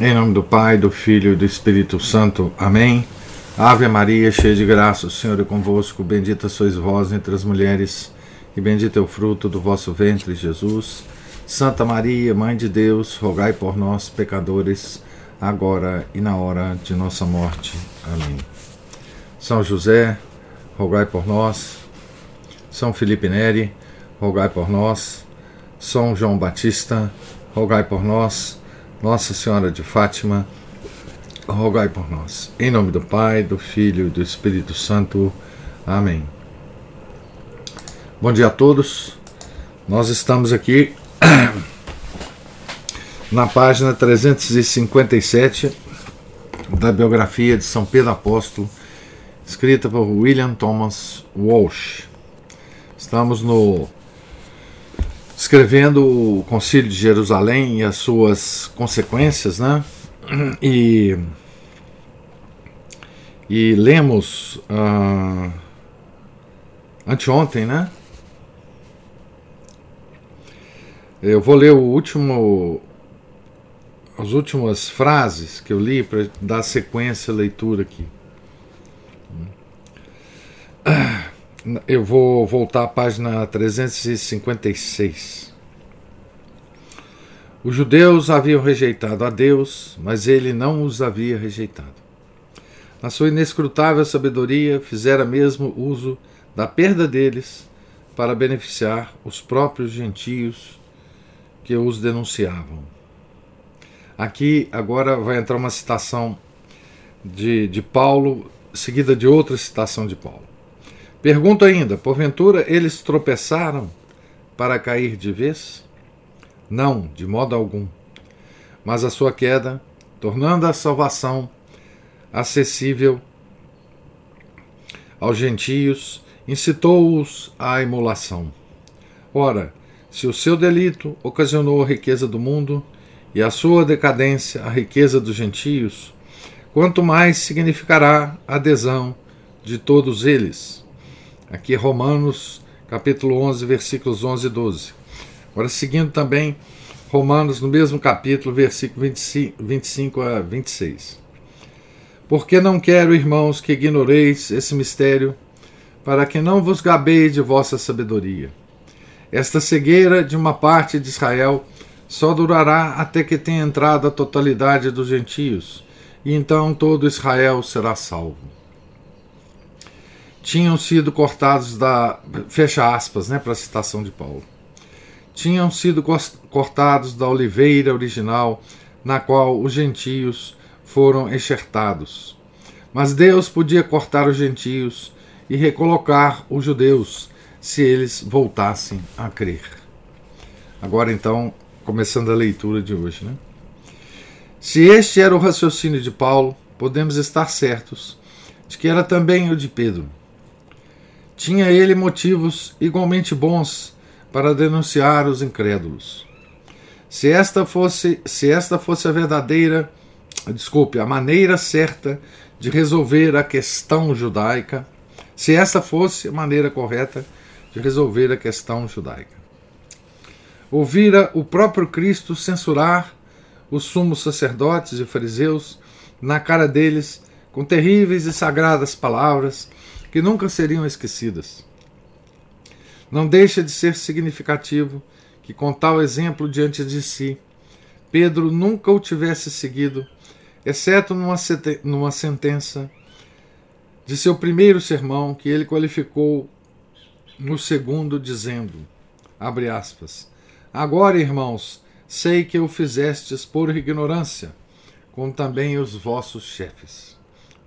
Em nome do Pai, do Filho e do Espírito Santo. Amém. Ave Maria, cheia de graça, o Senhor é convosco. Bendita sois vós entre as mulheres, e bendito é o fruto do vosso ventre, Jesus. Santa Maria, Mãe de Deus, rogai por nós, pecadores, agora e na hora de nossa morte. Amém. São José, rogai por nós. São Felipe Neri, rogai por nós. São João Batista, rogai por nós. Nossa Senhora de Fátima, rogai por nós. Em nome do Pai, do Filho e do Espírito Santo. Amém. Bom dia a todos. Nós estamos aqui na página 357 da biografia de São Pedro Apóstolo, escrita por William Thomas Walsh. Estamos no escrevendo o Concílio de Jerusalém e as suas consequências, né? E, e lemos uh, anteontem, né? Eu vou ler o último, as últimas frases que eu li para dar sequência à leitura aqui. Eu vou voltar à página 356. Os judeus haviam rejeitado a Deus, mas ele não os havia rejeitado. Na sua inescrutável sabedoria, fizera mesmo uso da perda deles para beneficiar os próprios gentios que os denunciavam. Aqui agora vai entrar uma citação de, de Paulo, seguida de outra citação de Paulo. Pergunto ainda: porventura eles tropeçaram para cair de vez? Não, de modo algum. Mas a sua queda, tornando a salvação acessível aos gentios, incitou-os à emulação. Ora, se o seu delito ocasionou a riqueza do mundo e a sua decadência a riqueza dos gentios, quanto mais significará a adesão de todos eles Aqui Romanos, capítulo 11, versículos 11 e 12. Agora, seguindo também Romanos, no mesmo capítulo, versículo 25, 25 a 26. Porque não quero, irmãos, que ignoreis esse mistério, para que não vos gabeis de vossa sabedoria. Esta cegueira de uma parte de Israel só durará até que tenha entrado a totalidade dos gentios, e então todo Israel será salvo tinham sido cortados da. Fecha aspas, né, para a citação de Paulo. Tinham sido cortados da oliveira original, na qual os gentios foram enxertados. Mas Deus podia cortar os gentios e recolocar os judeus se eles voltassem a crer. Agora então, começando a leitura de hoje, né? Se este era o raciocínio de Paulo, podemos estar certos de que era também o de Pedro. Tinha ele motivos igualmente bons para denunciar os incrédulos. Se esta fosse, se esta fosse a verdadeira, desculpe, a maneira certa de resolver a questão judaica, se esta fosse a maneira correta de resolver a questão judaica. Ouvira o próprio Cristo censurar os sumos sacerdotes e fariseus na cara deles com terríveis e sagradas palavras que nunca seriam esquecidas. Não deixa de ser significativo que, com tal exemplo diante de si, Pedro nunca o tivesse seguido, exceto numa, numa sentença de seu primeiro sermão, que ele qualificou no segundo, dizendo: abre aspas, Agora, irmãos, sei que o fizestes por ignorância, como também os vossos chefes.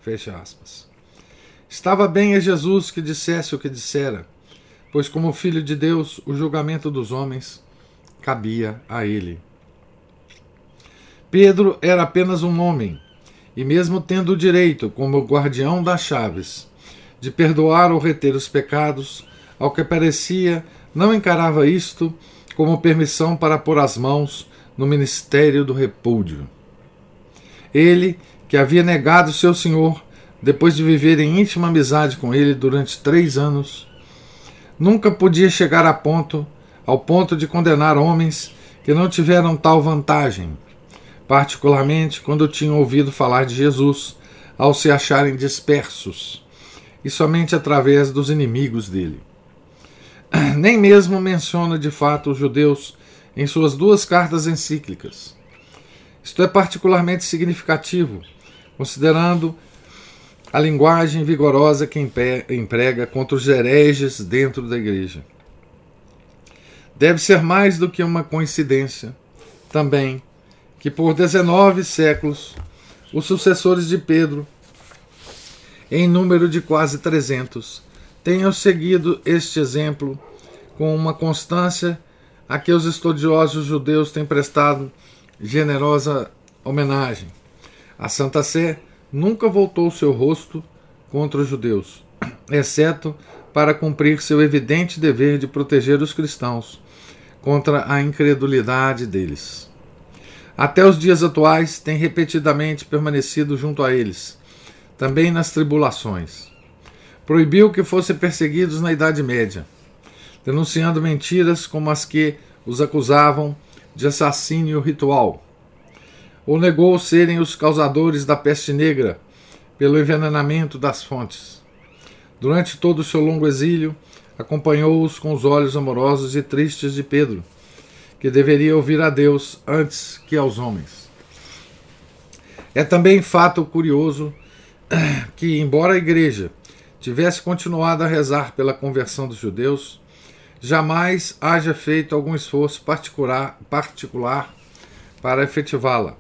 Fecha aspas. Estava bem a Jesus que dissesse o que dissera, pois, como filho de Deus, o julgamento dos homens cabia a ele. Pedro era apenas um homem, e mesmo tendo o direito, como guardião das chaves, de perdoar ou reter os pecados, ao que parecia, não encarava isto como permissão para pôr as mãos no ministério do repúdio. Ele, que havia negado seu Senhor, depois de viver em íntima amizade com ele durante três anos, nunca podia chegar a ponto, ao ponto de condenar homens que não tiveram tal vantagem, particularmente quando tinham ouvido falar de Jesus, ao se acharem dispersos, e somente através dos inimigos dele. Nem mesmo menciona de fato os judeus em suas duas cartas encíclicas. Isto é particularmente significativo, considerando a linguagem vigorosa que emprega contra os hereges dentro da igreja. Deve ser mais do que uma coincidência, também, que por 19 séculos os sucessores de Pedro, em número de quase 300, tenham seguido este exemplo com uma constância a que os estudiosos judeus têm prestado generosa homenagem. A Santa Sé nunca voltou seu rosto contra os judeus, exceto para cumprir seu evidente dever de proteger os cristãos contra a incredulidade deles. Até os dias atuais tem repetidamente permanecido junto a eles, também nas tribulações. Proibiu que fossem perseguidos na Idade Média denunciando mentiras como as que os acusavam de assassínio ritual. Ou negou serem os causadores da peste negra pelo envenenamento das fontes. Durante todo o seu longo exílio, acompanhou-os com os olhos amorosos e tristes de Pedro, que deveria ouvir a Deus antes que aos homens. É também fato curioso que, embora a igreja tivesse continuado a rezar pela conversão dos judeus, jamais haja feito algum esforço particular, particular para efetivá-la.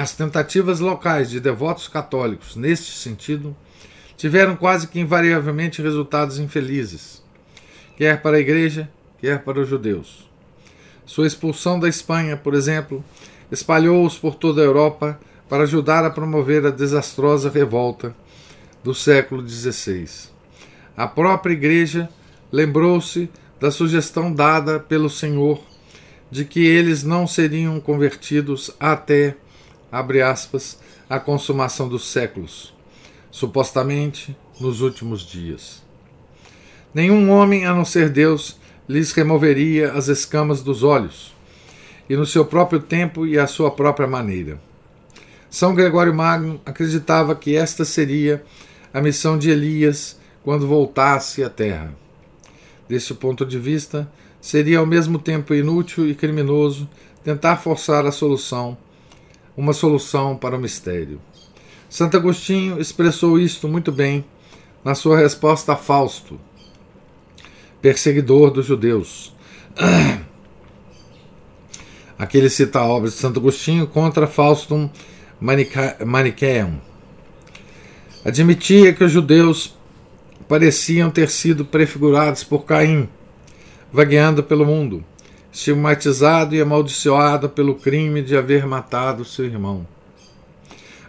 As tentativas locais de devotos católicos, neste sentido, tiveram quase que invariavelmente resultados infelizes, quer para a Igreja, quer para os judeus. Sua expulsão da Espanha, por exemplo, espalhou-os por toda a Europa para ajudar a promover a desastrosa revolta do século XVI. A própria Igreja lembrou-se da sugestão dada pelo Senhor de que eles não seriam convertidos até, abre aspas, a consumação dos séculos, supostamente nos últimos dias. Nenhum homem a não ser Deus lhes removeria as escamas dos olhos, e no seu próprio tempo e à sua própria maneira. São Gregório Magno acreditava que esta seria a missão de Elias quando voltasse à terra. Deste ponto de vista, seria ao mesmo tempo inútil e criminoso tentar forçar a solução, uma solução para o mistério. Santo Agostinho expressou isto muito bem na sua resposta a Fausto, perseguidor dos judeus. Aqui ele cita a obra de Santo Agostinho contra Faustum Manichaeum. Admitia que os judeus pareciam ter sido prefigurados por Caim, vagueando pelo mundo, estigmatizado e amaldiçoado pelo crime de haver matado seu irmão.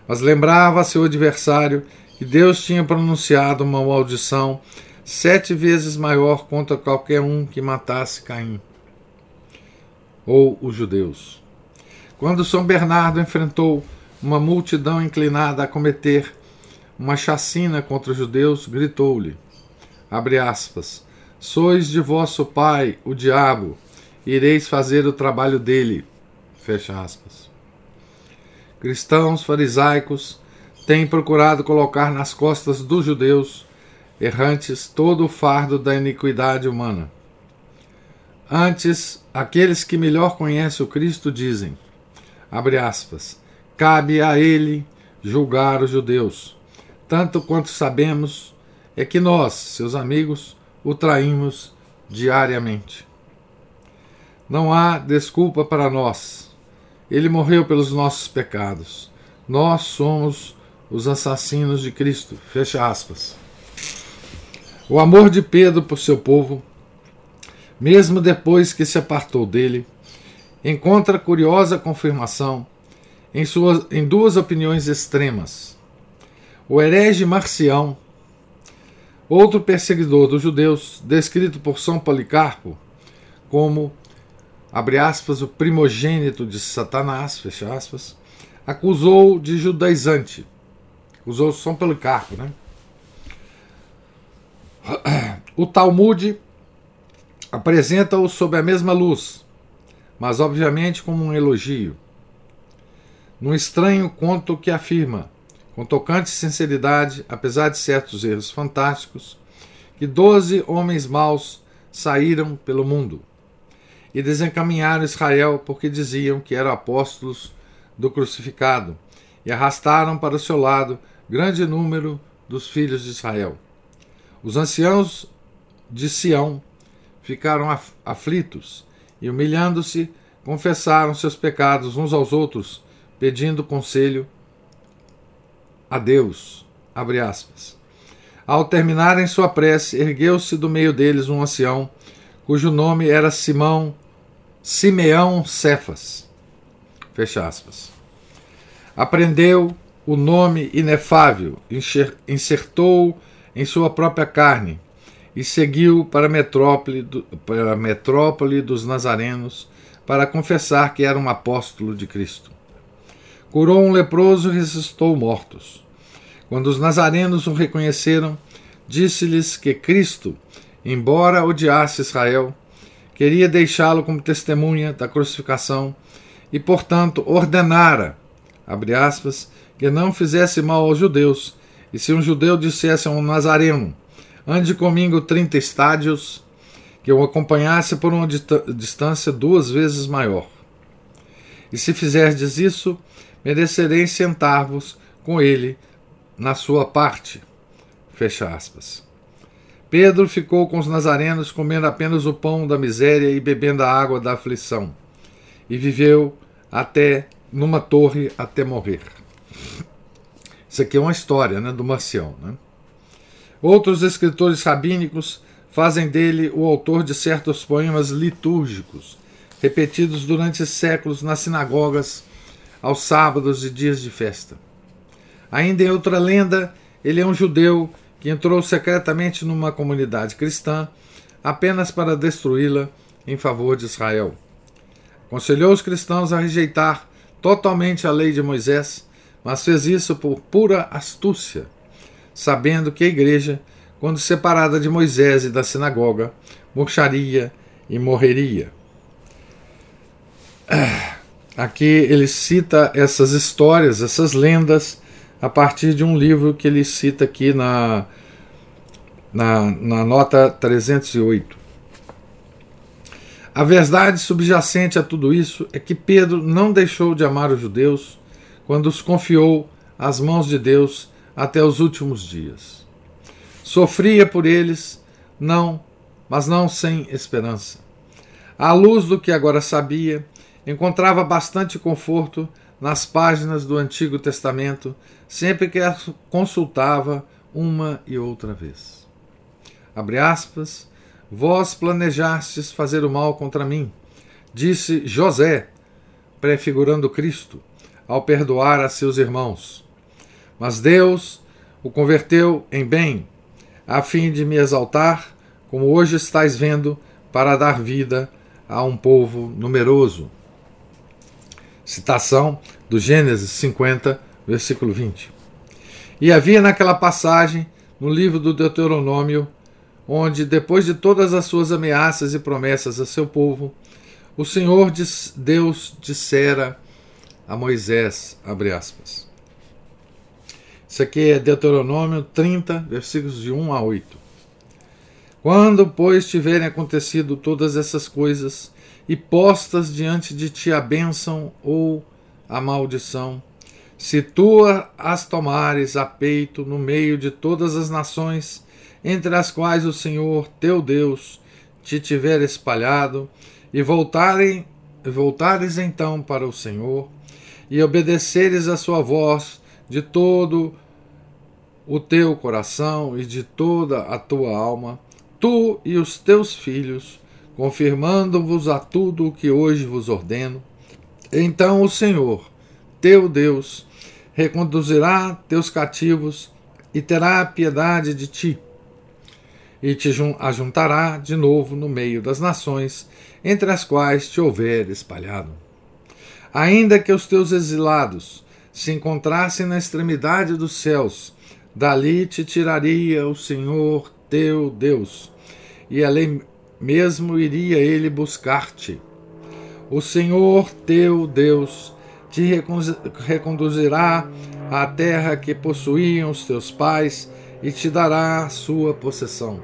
Mas lembrava a seu adversário que Deus tinha pronunciado uma maldição sete vezes maior contra qualquer um que matasse Caim, ou os judeus. Quando São Bernardo enfrentou uma multidão inclinada a cometer uma chacina contra os judeus, gritou-lhe: abre aspas, sois de vosso pai, o diabo, ireis fazer o trabalho dele. Fecha aspas. Cristãos farisaicos têm procurado colocar nas costas dos judeus errantes todo o fardo da iniquidade humana. Antes, aqueles que melhor conhecem o Cristo dizem, abre aspas, cabe a ele julgar os judeus, tanto quanto sabemos, é que nós, seus amigos, o traímos diariamente. Não há desculpa para nós. Ele morreu pelos nossos pecados. Nós somos os assassinos de Cristo. Fecha aspas. O amor de Pedro por seu povo, mesmo depois que se apartou dele, encontra curiosa confirmação em, suas, em duas opiniões extremas o herege Marcião, outro perseguidor dos judeus, descrito por São Policarpo como, abre aspas, o primogênito de Satanás, fecha aspas, acusou de judaizante. Acusou São Policarpo, né? O Talmud apresenta-o sob a mesma luz, mas obviamente como um elogio. num estranho conto que afirma, com tocante sinceridade, apesar de certos erros fantásticos, que doze homens maus saíram pelo mundo e desencaminharam Israel porque diziam que eram apóstolos do crucificado e arrastaram para o seu lado grande número dos filhos de Israel. Os anciãos de Sião ficaram aflitos e, humilhando-se, confessaram seus pecados uns aos outros, pedindo conselho a Deus. Ao terminarem sua prece, ergueu-se do meio deles um ancião, cujo nome era Simão Simeão Cefas. Fecha aspas. Aprendeu o nome inefável, insertou em sua própria carne e seguiu para a metrópole, do, para a metrópole dos Nazarenos para confessar que era um apóstolo de Cristo. Curou um leproso e ressuscitou mortos. Quando os nazarenos o reconheceram, disse-lhes que Cristo, embora odiasse Israel, queria deixá-lo como testemunha da crucificação e, portanto, ordenara, abre aspas, que não fizesse mal aos judeus, e se um judeu dissesse a um nazareno, ande comigo trinta estádios, que o acompanhasse por uma distância duas vezes maior. E se fizerdes isso, merecereis sentar-vos com ele na sua parte. Fecha aspas. Pedro ficou com os nazarenos comendo apenas o pão da miséria e bebendo a água da aflição, e viveu até numa torre até morrer. Isso aqui é uma história né, do Marcião. Né? Outros escritores rabínicos fazem dele o autor de certos poemas litúrgicos, repetidos durante séculos nas sinagogas, aos sábados e dias de festa. Ainda em outra lenda, ele é um judeu que entrou secretamente numa comunidade cristã apenas para destruí-la em favor de Israel. Aconselhou os cristãos a rejeitar totalmente a lei de Moisés, mas fez isso por pura astúcia, sabendo que a igreja, quando separada de Moisés e da sinagoga, murcharia e morreria. Aqui ele cita essas histórias, essas lendas, a partir de um livro que ele cita aqui na, na, na nota 308. A verdade subjacente a tudo isso é que Pedro não deixou de amar os judeus quando os confiou às mãos de Deus até os últimos dias. Sofria por eles, não, mas não sem esperança. À luz do que agora sabia, encontrava bastante conforto nas páginas do Antigo Testamento, sempre que as consultava uma e outra vez. Abre aspas, Vós planejastes fazer o mal contra mim, disse José, prefigurando Cristo, ao perdoar a seus irmãos. Mas Deus o converteu em bem, a fim de me exaltar, como hoje estáis vendo, para dar vida a um povo numeroso. Citação do Gênesis 50, versículo 20. E havia naquela passagem, no livro do Deuteronômio, onde, depois de todas as suas ameaças e promessas a seu povo, o Senhor Deus dissera a Moisés, aspas. Isso aqui é Deuteronômio 30, versículos de 1 a 8. Quando, pois, tiverem acontecido todas essas coisas, e postas diante de ti a bênção ou a maldição, se tu as tomares a peito no meio de todas as nações, entre as quais o Senhor teu Deus te tiver espalhado, e voltarem, voltares então para o Senhor, e obedeceres a sua voz de todo o teu coração e de toda a tua alma, tu e os teus filhos, confirmando-vos a tudo o que hoje vos ordeno, então o Senhor, teu Deus, reconduzirá teus cativos e terá piedade de ti e te ajuntará de novo no meio das nações, entre as quais te houver espalhado. Ainda que os teus exilados se encontrassem na extremidade dos céus, dali te tiraria o Senhor teu Deus, e ali mesmo iria ele buscar-te. O Senhor teu Deus te reconduzirá à terra que possuíam os teus pais e te dará sua possessão.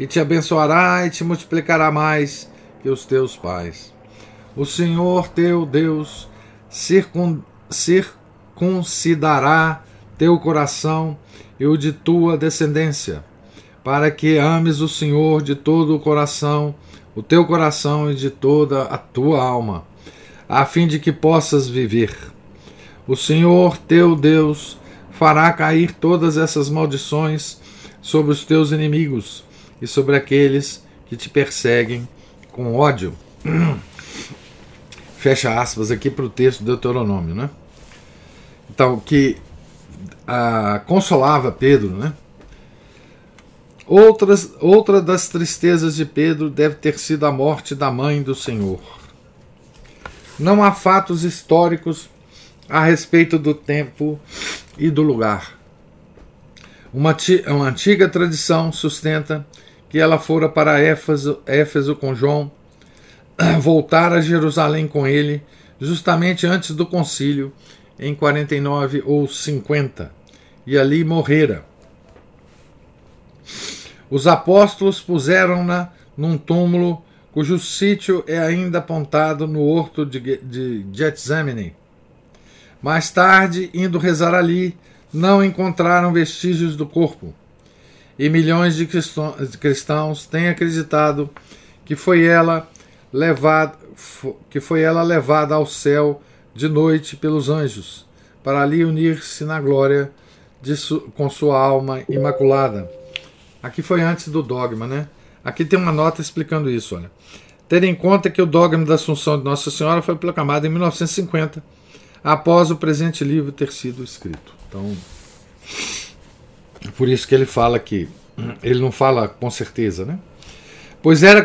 E te abençoará e te multiplicará mais que os teus pais. O Senhor teu Deus circun, circuncidará teu coração e o de tua descendência, para que ames o Senhor de todo o coração, o teu coração e de toda a tua alma, a fim de que possas viver. O Senhor teu Deus fará cair todas essas maldições sobre os teus inimigos e sobre aqueles que te perseguem com ódio. Fecha aspas aqui para o texto do Deuteronômio, né? Então, que ah, consolava Pedro, né? Outras, outra das tristezas de Pedro deve ter sido a morte da mãe do Senhor. Não há fatos históricos a respeito do tempo e do lugar. Uma, uma antiga tradição sustenta que ela fora para Éfeso, Éfeso com João, voltar a Jerusalém com ele, justamente antes do concílio, em 49 ou 50, e ali morrera. Os apóstolos puseram-na num túmulo cujo sítio é ainda apontado no horto de, de. Mais tarde, indo rezar ali, não encontraram vestígios do corpo. E milhões de cristãos têm acreditado que foi ela levada, que foi ela levada ao céu de noite pelos anjos, para ali unir-se na glória su, com sua alma imaculada. Aqui foi antes do dogma, né? Aqui tem uma nota explicando isso, olha. Ter em conta que o dogma da Assunção de Nossa Senhora foi proclamado em 1950, após o presente livro ter sido escrito. Então, por isso que ele fala que ele não fala com certeza, né? Pois era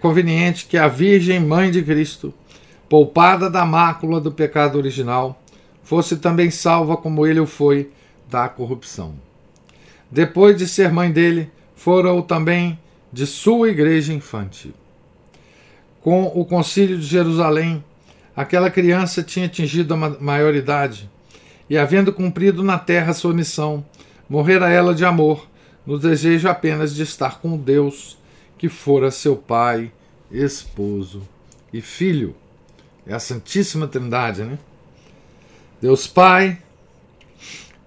conveniente que a Virgem Mãe de Cristo, poupada da mácula do pecado original, fosse também salva como ele o foi da corrupção. Depois de ser mãe dele, fora o também de sua igreja infante. Com o concílio de Jerusalém, aquela criança tinha atingido a maioridade e, havendo cumprido na terra sua missão, morrera ela de amor, no desejo apenas de estar com Deus, que fora seu pai, esposo e filho. É a Santíssima Trindade, né? Deus Pai,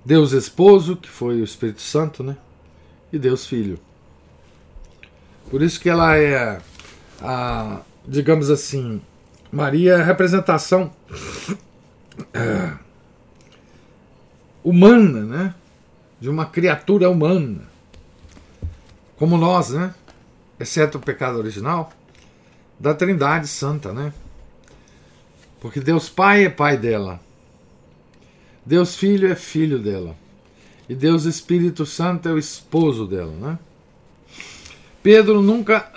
Deus Esposo, que foi o Espírito Santo, né? E Deus Filho. Por isso que ela é a, digamos assim, Maria é a representação é, humana, né? De uma criatura humana. Como nós, né? Exceto o pecado original, da Trindade Santa, né? Porque Deus Pai é pai dela. Deus Filho é filho dela. E Deus Espírito Santo é o esposo dela, né? Pedro nunca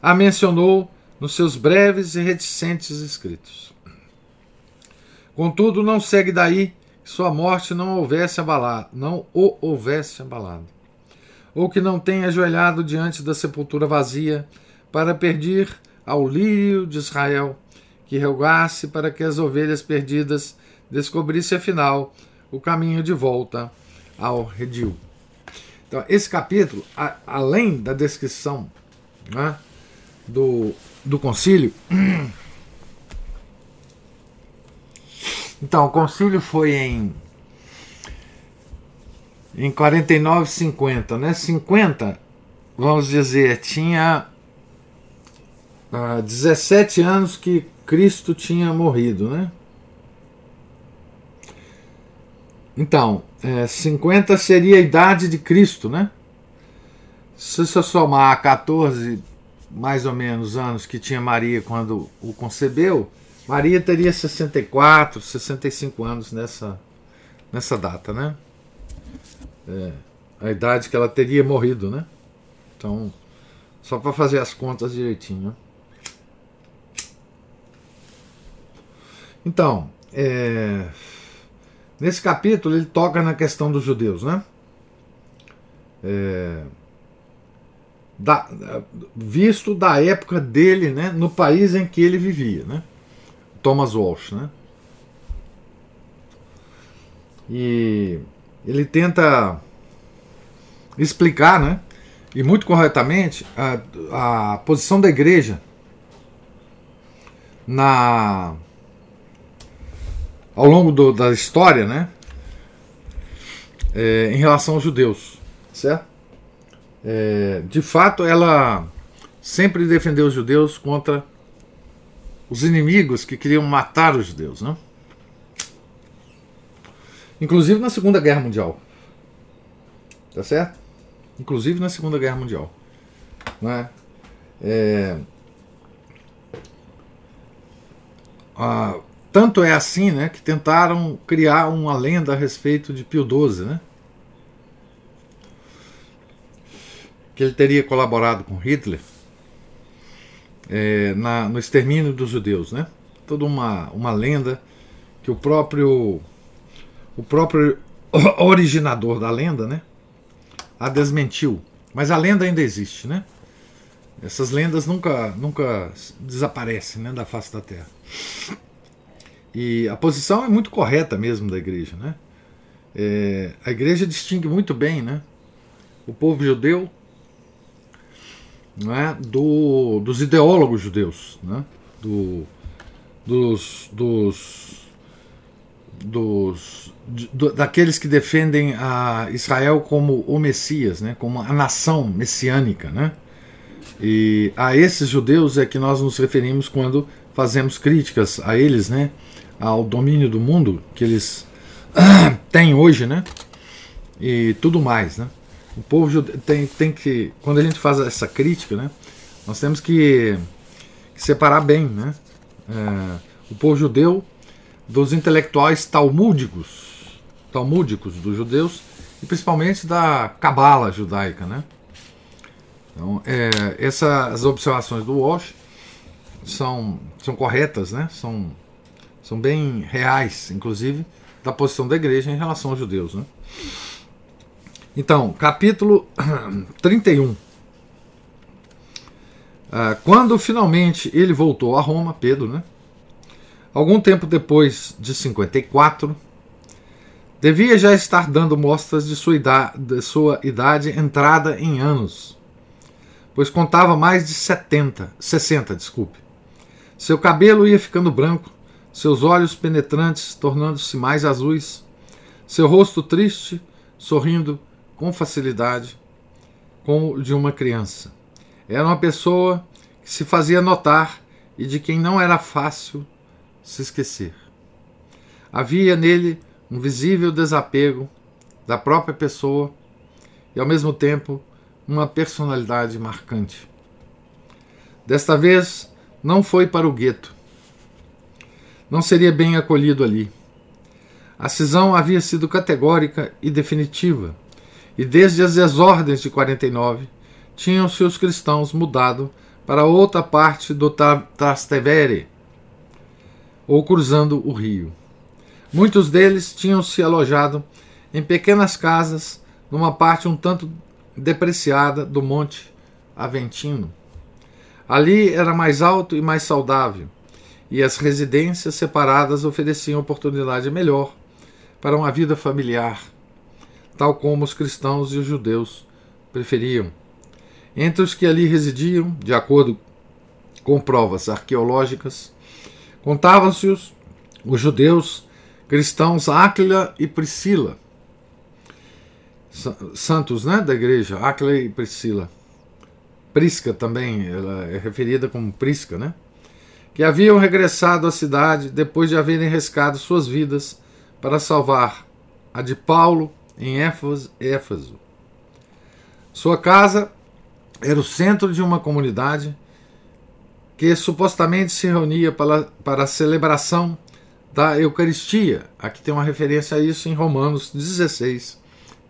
a mencionou nos seus breves e reticentes escritos. Contudo, não segue daí que sua morte não houvesse abalado, não o houvesse abalado, ou que não tenha ajoelhado diante da sepultura vazia para pedir ao lírio de Israel que rogasse para que as ovelhas perdidas descobrisse afinal o caminho de volta ao redil. Então, esse capítulo, a, além da descrição né, do, do concílio. Então, o concílio foi em em 49, 50, né? 50, vamos dizer, tinha ah, 17 anos que Cristo tinha morrido, né? Então, é, 50 seria a idade de Cristo, né? Se você somar 14, mais ou menos, anos que tinha Maria quando o concebeu, Maria teria 64, 65 anos nessa, nessa data, né? É, a idade que ela teria morrido, né? Então, só para fazer as contas direitinho. Né? Então, é, Nesse capítulo ele toca na questão dos judeus, né? É, da, visto da época dele, né, no país em que ele vivia, né? Thomas Walsh, né? E ele tenta explicar, né, e muito corretamente, a, a posição da igreja na ao longo do, da história, né, é, em relação aos judeus, certo? É, de fato, ela sempre defendeu os judeus contra os inimigos que queriam matar os judeus, né? Inclusive na Segunda Guerra Mundial. Tá certo? Inclusive na Segunda Guerra Mundial. Né? É... Ah, tanto é assim né, que tentaram criar uma lenda a respeito de Pio XII, né? que ele teria colaborado com Hitler é, na, no extermínio dos judeus. Né? Toda uma, uma lenda que o próprio o próprio originador da lenda, né, a desmentiu. Mas a lenda ainda existe, né? Essas lendas nunca, nunca desaparecem né, da face da Terra. E a posição é muito correta mesmo da igreja, né? É, a igreja distingue muito bem, né? O povo judeu né, do, dos ideólogos judeus, né? Do, dos, dos dos do, daqueles que defendem a Israel como o Messias, né, como a nação messiânica, né? E a esses judeus é que nós nos referimos quando fazemos críticas a eles, né, ao domínio do mundo que eles têm hoje, né? E tudo mais, né? O povo judeu tem, tem que quando a gente faz essa crítica, né, nós temos que, separar bem, né? É, o povo judeu dos intelectuais talmúdicos, talmúdicos dos judeus e principalmente da cabala judaica, né? Então, é, essas observações do Walsh são, são corretas, né? São, são bem reais, inclusive, da posição da igreja em relação aos judeus, né? Então, capítulo 31. Ah, quando finalmente ele voltou a Roma, Pedro, né? Algum tempo depois de 54, devia já estar dando mostras de sua idade, de sua idade entrada em anos, pois contava mais de 70, 60, desculpe. Seu cabelo ia ficando branco, seus olhos penetrantes tornando-se mais azuis, seu rosto triste, sorrindo com facilidade, como o de uma criança. Era uma pessoa que se fazia notar e de quem não era fácil se esquecer. Havia nele um visível desapego da própria pessoa e, ao mesmo tempo, uma personalidade marcante. Desta vez, não foi para o gueto. Não seria bem acolhido ali. A cisão havia sido categórica e definitiva, e desde as desordens de 49 tinham-se os cristãos mudado para outra parte do Trastevere, ou cruzando o rio. Muitos deles tinham se alojado em pequenas casas numa parte um tanto depreciada do Monte Aventino. Ali era mais alto e mais saudável, e as residências separadas ofereciam oportunidade melhor para uma vida familiar, tal como os cristãos e os judeus preferiam. Entre os que ali residiam, de acordo com provas arqueológicas, Contavam-se os, os judeus cristãos Áquila e Priscila, santos né, da igreja, Áquila e Priscila. Prisca também, ela é referida como Prisca, né? Que haviam regressado à cidade depois de haverem arriscado suas vidas para salvar a de Paulo em Éfeso. Sua casa era o centro de uma comunidade que supostamente se reunia para, para a celebração da Eucaristia. Aqui tem uma referência a isso em Romanos 16,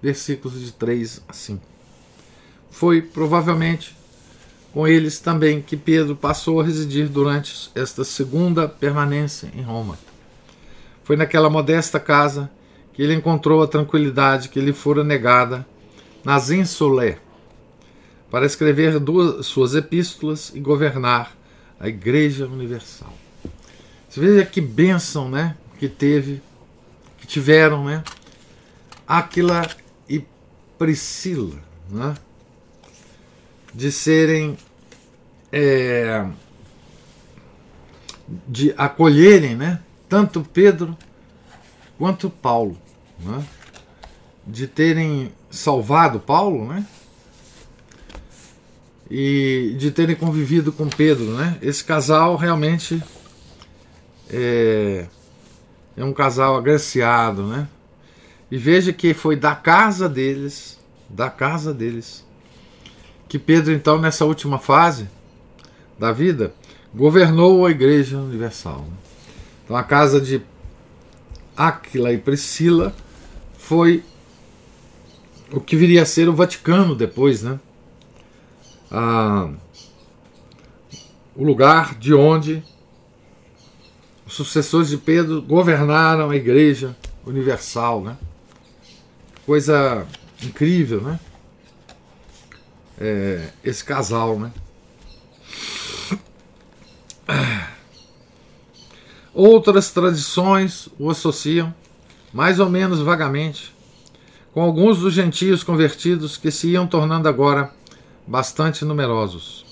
versículos de 3 a 5. Foi provavelmente com eles também que Pedro passou a residir durante esta segunda permanência em Roma. Foi naquela modesta casa que ele encontrou a tranquilidade que lhe fora negada nas Insulé, para escrever duas suas epístolas e governar a Igreja Universal. Você veja que bênção né, que teve, que tiveram né, Áquila e Priscila, né? De serem é, de acolherem, né? Tanto Pedro quanto Paulo, né? de terem salvado Paulo, né? E de terem convivido com Pedro, né? Esse casal realmente é, é um casal agraciado, né? E veja que foi da casa deles, da casa deles, que Pedro, então, nessa última fase da vida, governou a Igreja Universal. Então, a casa de Áquila e Priscila foi o que viria a ser o Vaticano depois, né? Ah, o lugar de onde os sucessores de Pedro governaram a Igreja Universal, né? Coisa incrível, né? É, esse casal, né? Outras tradições o associam, mais ou menos vagamente, com alguns dos gentios convertidos que se iam tornando agora bastante numerosos.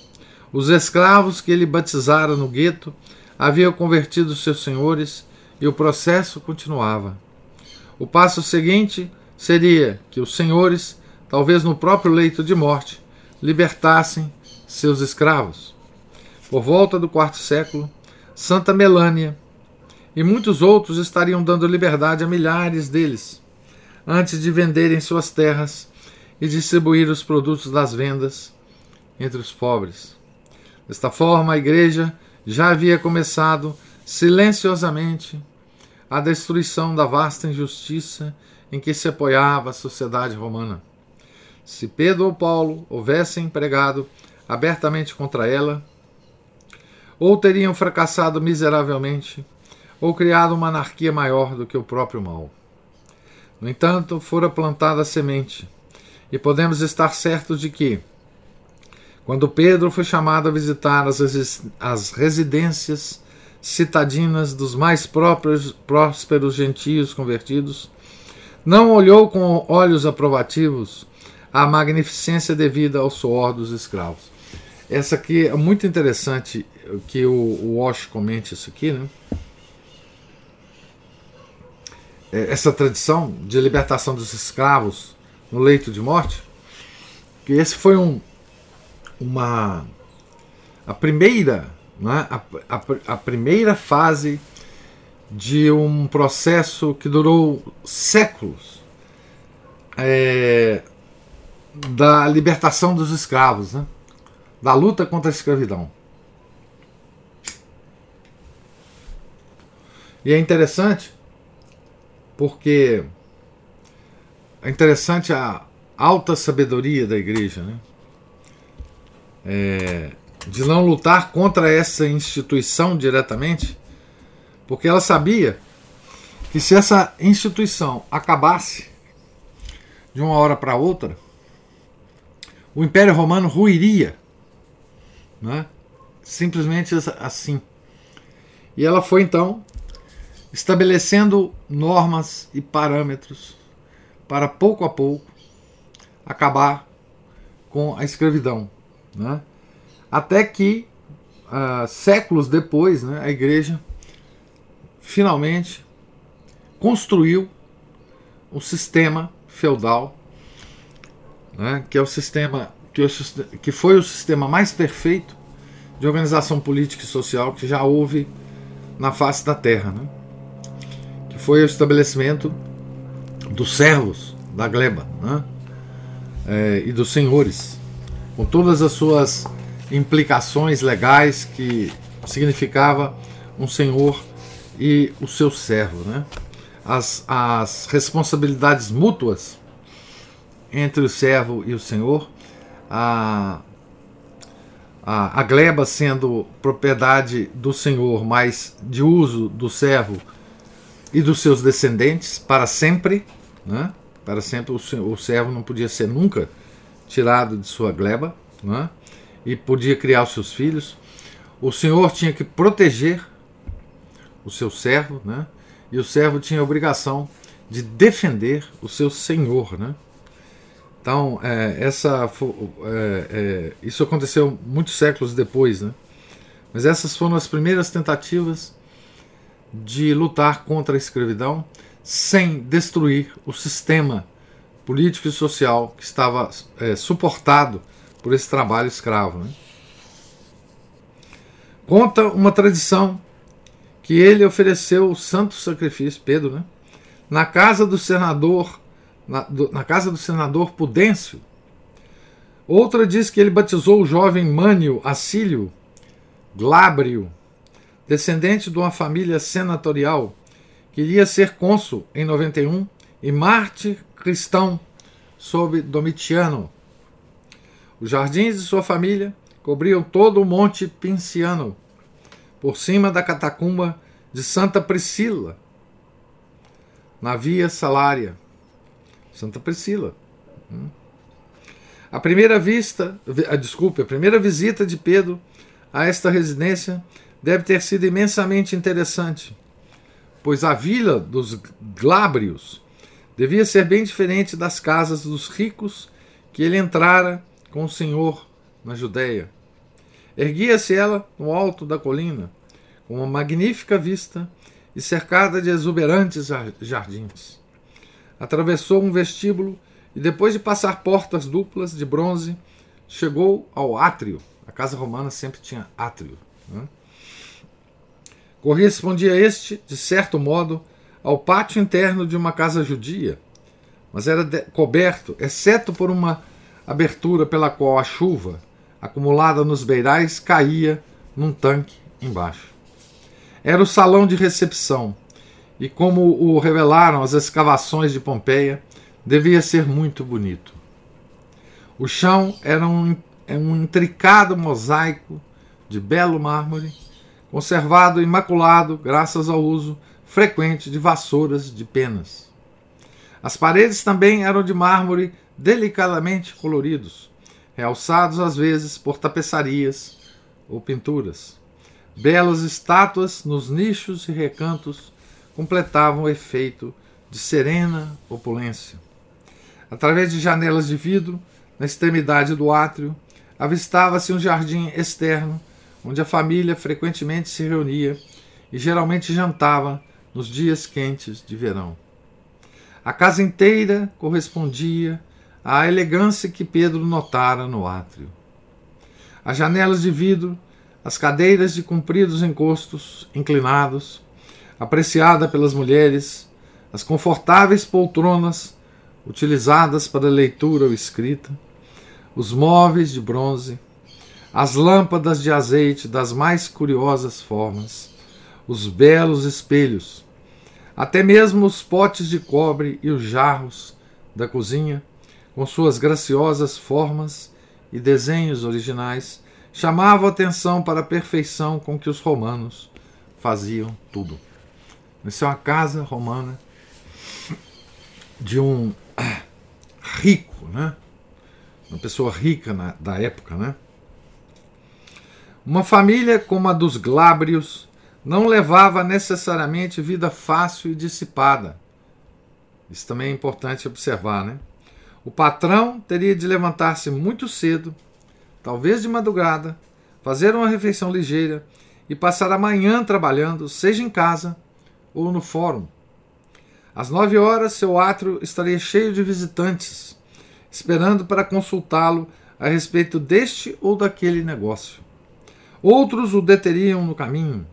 Os escravos que ele batizara no gueto haviam convertido seus senhores e o processo continuava. O passo seguinte seria que os senhores, talvez no próprio leito de morte, libertassem seus escravos. Por volta do quarto século, Santa Melânia e muitos outros estariam dando liberdade a milhares deles, antes de venderem suas terras e distribuir os produtos das vendas entre os pobres. Desta forma, a Igreja já havia começado silenciosamente a destruição da vasta injustiça em que se apoiava a sociedade romana. Se Pedro ou Paulo houvessem pregado abertamente contra ela, ou teriam fracassado miseravelmente, ou criado uma anarquia maior do que o próprio mal. No entanto, fora plantada a semente, e podemos estar certos de que, quando Pedro foi chamado a visitar as, as residências citadinas dos mais próprios, prósperos gentios convertidos, não olhou com olhos aprovativos a magnificência devida ao suor dos escravos. Essa aqui é muito interessante que o, Walsh comente isso aqui, né? É, essa tradição de libertação dos escravos no leito de morte, que esse foi um, uma a primeira, né, a, a, a primeira fase de um processo que durou séculos é, da libertação dos escravos, né, da luta contra a escravidão. E é interessante porque é interessante a alta sabedoria da igreja, né? É, de não lutar contra essa instituição diretamente, porque ela sabia que se essa instituição acabasse de uma hora para outra, o Império Romano ruiria, né? simplesmente assim. E ela foi então estabelecendo normas e parâmetros para pouco a pouco acabar com a escravidão. Né? Até que, uh, séculos depois, né, a igreja finalmente construiu um sistema feudal, né, que é o sistema que, que foi o sistema mais perfeito de organização política e social que já houve na face da Terra. Né? foi o estabelecimento dos servos da gleba né? É, e dos senhores, com todas as suas implicações legais que significava um senhor e o seu servo. Né? As, as responsabilidades mútuas entre o servo e o senhor, a, a, a gleba sendo propriedade do senhor, mas de uso do servo e dos seus descendentes para sempre, né? para sempre o servo não podia ser nunca tirado de sua gleba, né? e podia criar os seus filhos. O Senhor tinha que proteger o seu servo, né? e o servo tinha a obrigação de defender o seu senhor, né? Então, é, essa, é, é, isso aconteceu muitos séculos depois, né? Mas essas foram as primeiras tentativas de lutar contra a escravidão sem destruir o sistema político e social que estava é, suportado por esse trabalho escravo. Né? Conta uma tradição que ele ofereceu o santo sacrifício, Pedro, né? na casa do senador, na, do, na casa do senador Pudêncio. Outra diz que ele batizou o jovem Mânio Acílio Glábrio, descendente de uma família senatorial, que iria ser cônsul em 91 e mártir cristão sob Domitiano. Os jardins de sua família cobriam todo o Monte Pinciano, por cima da catacumba de Santa Priscila, na Via Salária. Santa Priscila. Hum. A primeira vista, a, desculpe, a primeira visita de Pedro a esta residência deve ter sido imensamente interessante, pois a vila dos Glábrios devia ser bem diferente das casas dos ricos que ele entrara com o Senhor na Judéia. Erguia-se ela no alto da colina, com uma magnífica vista e cercada de exuberantes jardins. Atravessou um vestíbulo e, depois de passar portas duplas de bronze, chegou ao átrio. A casa romana sempre tinha átrio. Né? Correspondia este, de certo modo, ao pátio interno de uma casa judia, mas era coberto, exceto por uma abertura pela qual a chuva, acumulada nos beirais, caía num tanque embaixo. Era o salão de recepção, e como o revelaram as escavações de Pompeia, devia ser muito bonito. O chão era um, é um intricado mosaico de belo mármore, conservado imaculado graças ao uso frequente de vassouras de penas. As paredes também eram de mármore delicadamente coloridos, realçados às vezes por tapeçarias ou pinturas. Belas estátuas nos nichos e recantos completavam o efeito de serena opulência. Através de janelas de vidro, na extremidade do átrio, avistava-se um jardim externo, onde a família frequentemente se reunia e geralmente jantava nos dias quentes de verão. A casa inteira correspondia à elegância que Pedro notara no átrio. As janelas de vidro, as cadeiras de compridos encostos inclinados, apreciada pelas mulheres, as confortáveis poltronas utilizadas para leitura ou escrita, os móveis de bronze, as lâmpadas de azeite das mais curiosas formas, os belos espelhos, até mesmo os potes de cobre e os jarros da cozinha, com suas graciosas formas e desenhos originais, chamavam atenção para a perfeição com que os romanos faziam tudo. Isso é uma casa romana de um rico, né? Uma pessoa rica na, da época, né? Uma família como a dos Glábrios não levava necessariamente vida fácil e dissipada. Isso também é importante observar, né? O patrão teria de levantar-se muito cedo, talvez de madrugada, fazer uma refeição ligeira e passar a manhã trabalhando, seja em casa ou no fórum. Às nove horas, seu átrio estaria cheio de visitantes, esperando para consultá-lo a respeito deste ou daquele negócio. Outros o deteriam no caminho,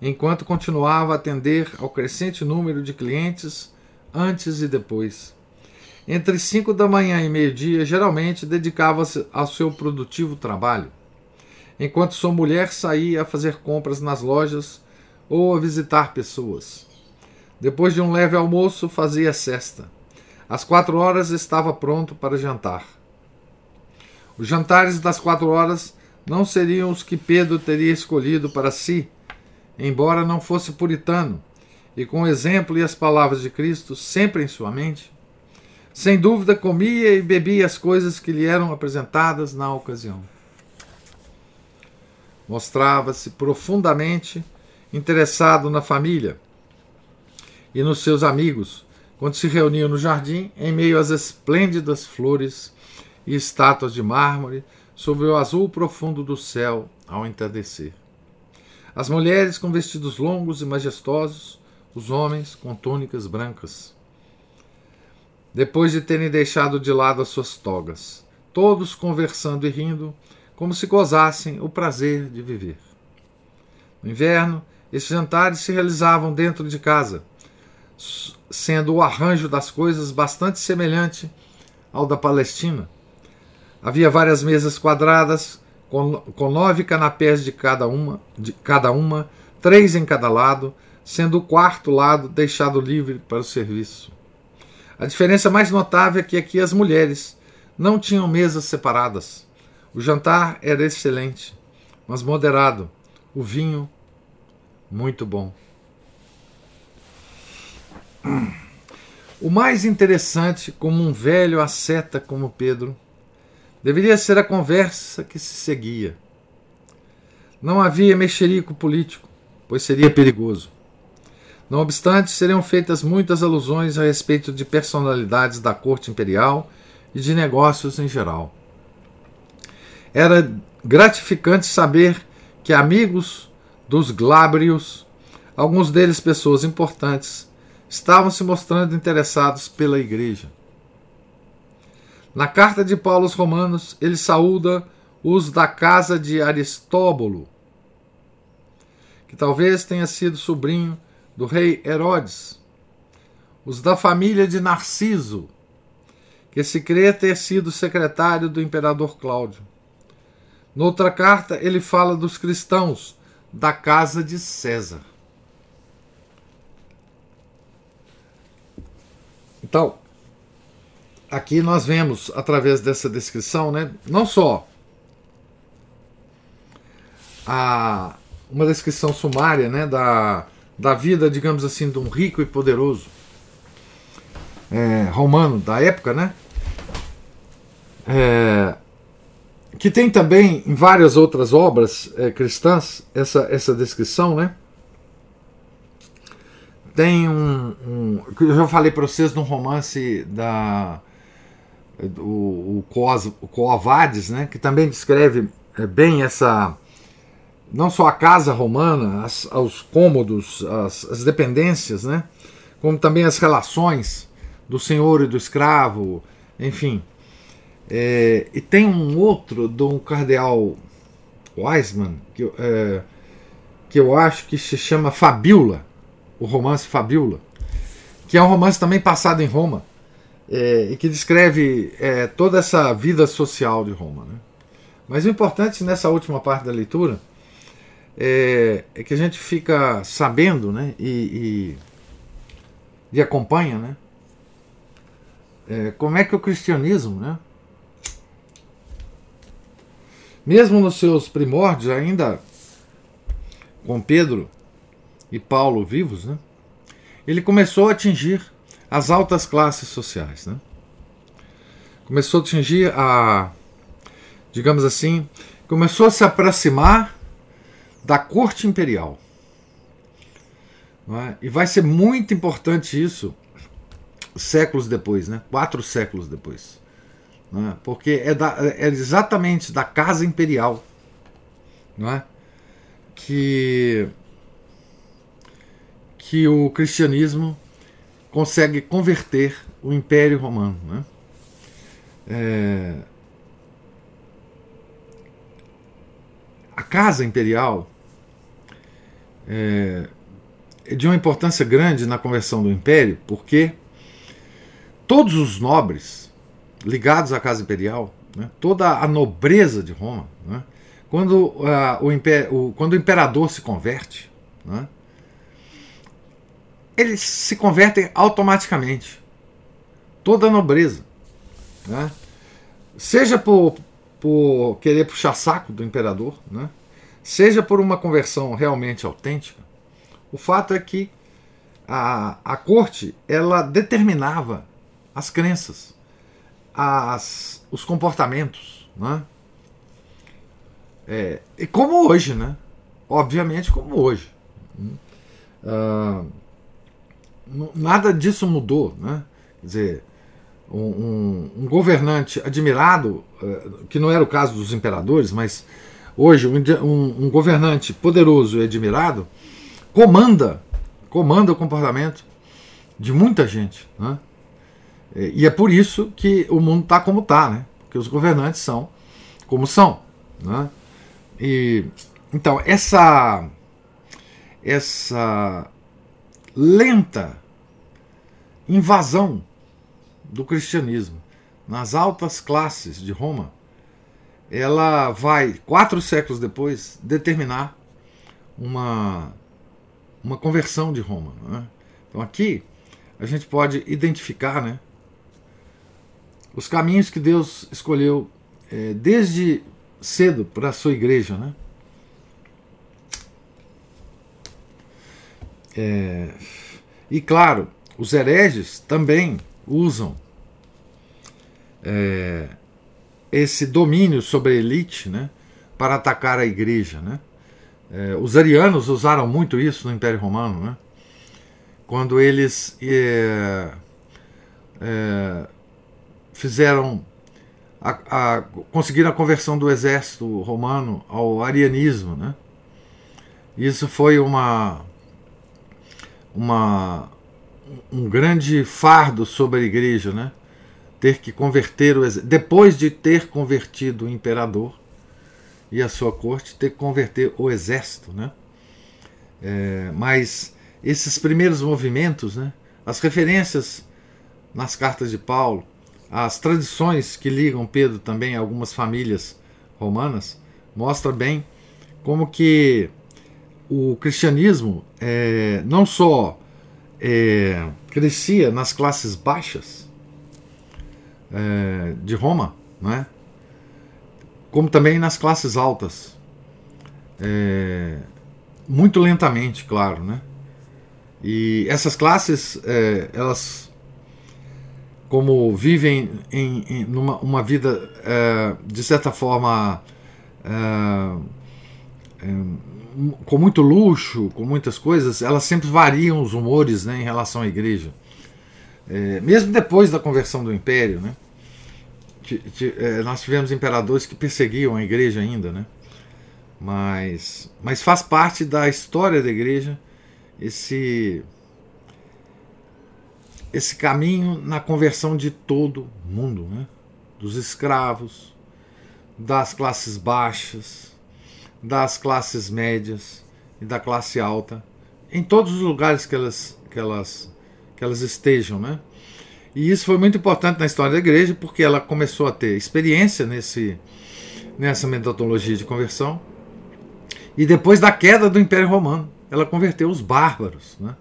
enquanto continuava a atender ao crescente número de clientes antes e depois. Entre cinco da manhã e meio-dia, geralmente dedicava-se ao seu produtivo trabalho, enquanto sua mulher saía a fazer compras nas lojas ou a visitar pessoas. Depois de um leve almoço, fazia cesta. Às quatro horas estava pronto para jantar. Os jantares das quatro horas não seriam os que Pedro teria escolhido para si embora não fosse puritano, e com o exemplo e as palavras de Cristo sempre em sua mente, sem dúvida comia e bebia as coisas que lhe eram apresentadas na ocasião. Mostrava-se profundamente interessado na família e nos seus amigos, quando se reuniam no jardim em meio às esplêndidas flores e estátuas de mármore sob o azul profundo do céu ao entardecer. As mulheres com vestidos longos e majestosos, os homens com túnicas brancas. Depois de terem deixado de lado as suas togas, todos conversando e rindo, como se gozassem o prazer de viver. No inverno, esses jantares se realizavam dentro de casa, sendo o arranjo das coisas bastante semelhante ao da Palestina. Havia várias mesas quadradas, com, com nove canapés de cada uma, de cada uma, três em cada lado, sendo o quarto lado deixado livre para o serviço. A diferença mais notável é que aqui as mulheres não tinham mesas separadas. O jantar era excelente, mas moderado. O vinho, muito bom. O mais interessante, como um velho asceta como Pedro, deveria ser a conversa que se seguia. Não havia mexerico político, pois seria perigoso. Não obstante, seriam feitas muitas alusões a respeito de personalidades da corte imperial e de negócios em geral. Era gratificante saber que amigos dos Glábrios, alguns deles pessoas importantes, estavam se mostrando interessados pela igreja. Na carta de Paulo aos Romanos, ele saúda os da casa de Aristóbulo, que talvez tenha sido sobrinho do rei Herodes, os da família de Narciso, que se crê ter sido secretário do imperador Cláudio. Noutra carta, ele fala dos cristãos da casa de César. Então, aqui nós vemos, através dessa descrição, né, não só a, uma descrição sumária né, da, da vida, digamos assim, de um rico e poderoso é, romano da época, né? É, que tem também em várias outras obras é, cristãs essa, essa descrição, né? Tem um, um eu já falei para vocês no romance da o, o, Coavades, né, que também descreve é, bem essa não só a casa romana, as, os cômodos, as, as dependências, né, como também as relações do senhor e do escravo, enfim. É, e tem um outro do cardeal Wiseman, que, é, que eu acho que se chama Fabiola, o romance Fabiola, que é um romance também passado em Roma, é, e que descreve é, toda essa vida social de Roma. Né? Mas o importante nessa última parte da leitura é, é que a gente fica sabendo né, e, e, e acompanha né, é, como é que o cristianismo, né, mesmo nos seus primórdios, ainda com Pedro e Paulo vivos, né, ele começou a atingir as altas classes sociais. Né? Começou a atingir a, digamos assim, começou a se aproximar da corte imperial. É? E vai ser muito importante isso séculos depois, né? quatro séculos depois. É? Porque é, da, é exatamente da casa imperial não é? que, que o cristianismo consegue converter o Império Romano. Né? É... A Casa Imperial é... é de uma importância grande na conversão do Império, porque todos os nobres ligados à Casa Imperial, né, toda a nobreza de Roma, né, quando, uh, o, imper, o, quando o imperador se converte, né, eles se convertem automaticamente. Toda a nobreza. Né, seja por, por querer puxar saco do imperador, né, seja por uma conversão realmente autêntica, o fato é que a, a corte ela determinava as crenças, as, os comportamentos. Né? É, e como hoje, né? Obviamente, como hoje. Uh, nada disso mudou. Né? Quer dizer, um, um, um governante admirado, uh, que não era o caso dos imperadores, mas hoje um, um governante poderoso e admirado comanda, comanda o comportamento de muita gente. Né? E é por isso que o mundo está como está, né? porque os governantes são como são. Né? E, então, essa, essa lenta invasão do cristianismo nas altas classes de Roma, ela vai, quatro séculos depois, determinar uma, uma conversão de Roma. Né? Então aqui a gente pode identificar né, os caminhos que Deus escolheu é, desde cedo para a sua igreja. Né? É, e claro, os hereges também usam é, esse domínio sobre a elite né, para atacar a igreja. Né? É, os arianos usaram muito isso no Império Romano, né? quando eles é, é fizeram a, a, conseguiram a conversão do exército romano ao arianismo. Né? Isso foi uma, uma um grande fardo sobre a igreja, né? Ter que converter o depois de ter convertido o imperador e a sua corte, ter que converter o exército, né? É, mas esses primeiros movimentos, né? As referências nas cartas de Paulo, as tradições que ligam Pedro também a algumas famílias romanas, mostra bem como que o cristianismo é, não só é, crescia nas classes baixas é, de Roma, né? como também nas classes altas. É, muito lentamente, claro. Né? E essas classes, é, elas, como vivem em, em numa uma vida, é, de certa forma, é, com muito luxo, com muitas coisas, elas sempre variam os humores né, em relação à igreja. É, mesmo depois da conversão do império, né, é, nós tivemos imperadores que perseguiam a igreja ainda, né, mas, mas faz parte da história da igreja esse, esse caminho na conversão de todo mundo, né, dos escravos, das classes baixas, das classes médias e da classe alta, em todos os lugares que elas, que elas, que elas estejam. Né? E isso foi muito importante na história da igreja, porque ela começou a ter experiência nesse, nessa metodologia de conversão. E depois da queda do Império Romano, ela converteu os bárbaros, né?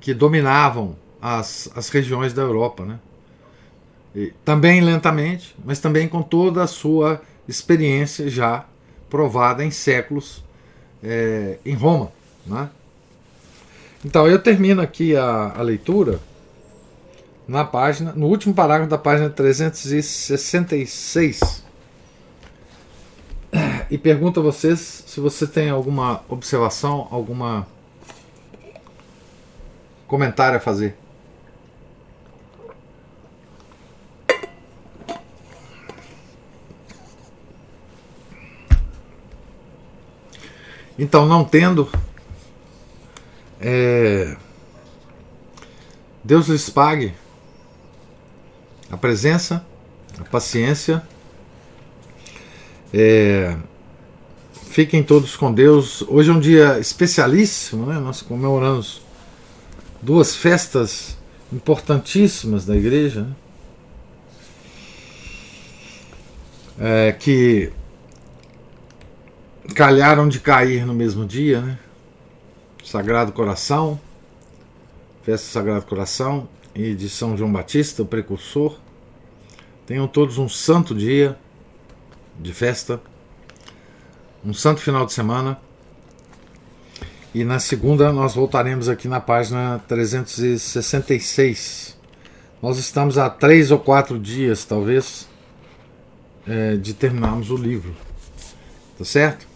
que dominavam as, as regiões da Europa. Né? E, também lentamente, mas também com toda a sua experiência já provada em séculos é, em Roma. Né? Então eu termino aqui a, a, leitura na página, no último parágrafo da página 366 e pergunto a vocês se você tem alguma observação, alguma comentário a fazer. Então, não tendo, é, Deus lhes pague a presença, a paciência. É, fiquem todos com Deus. Hoje é um dia especialíssimo, né? Nós comemoramos duas festas importantíssimas da igreja. Né? É, que calharam de cair no mesmo dia, né? Sagrado Coração, festa do Sagrado Coração e de São João Batista, o precursor. Tenham todos um santo dia de festa, um santo final de semana. E na segunda nós voltaremos aqui na página 366. Nós estamos há três ou quatro dias, talvez, é, de terminarmos o livro. Tá certo?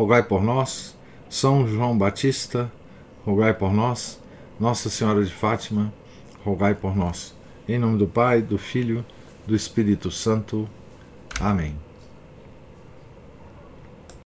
rogai por nós. São João Batista, rogai por nós. Nossa Senhora de Fátima, rogai por nós. Em nome do Pai, do Filho, do Espírito Santo. Amém.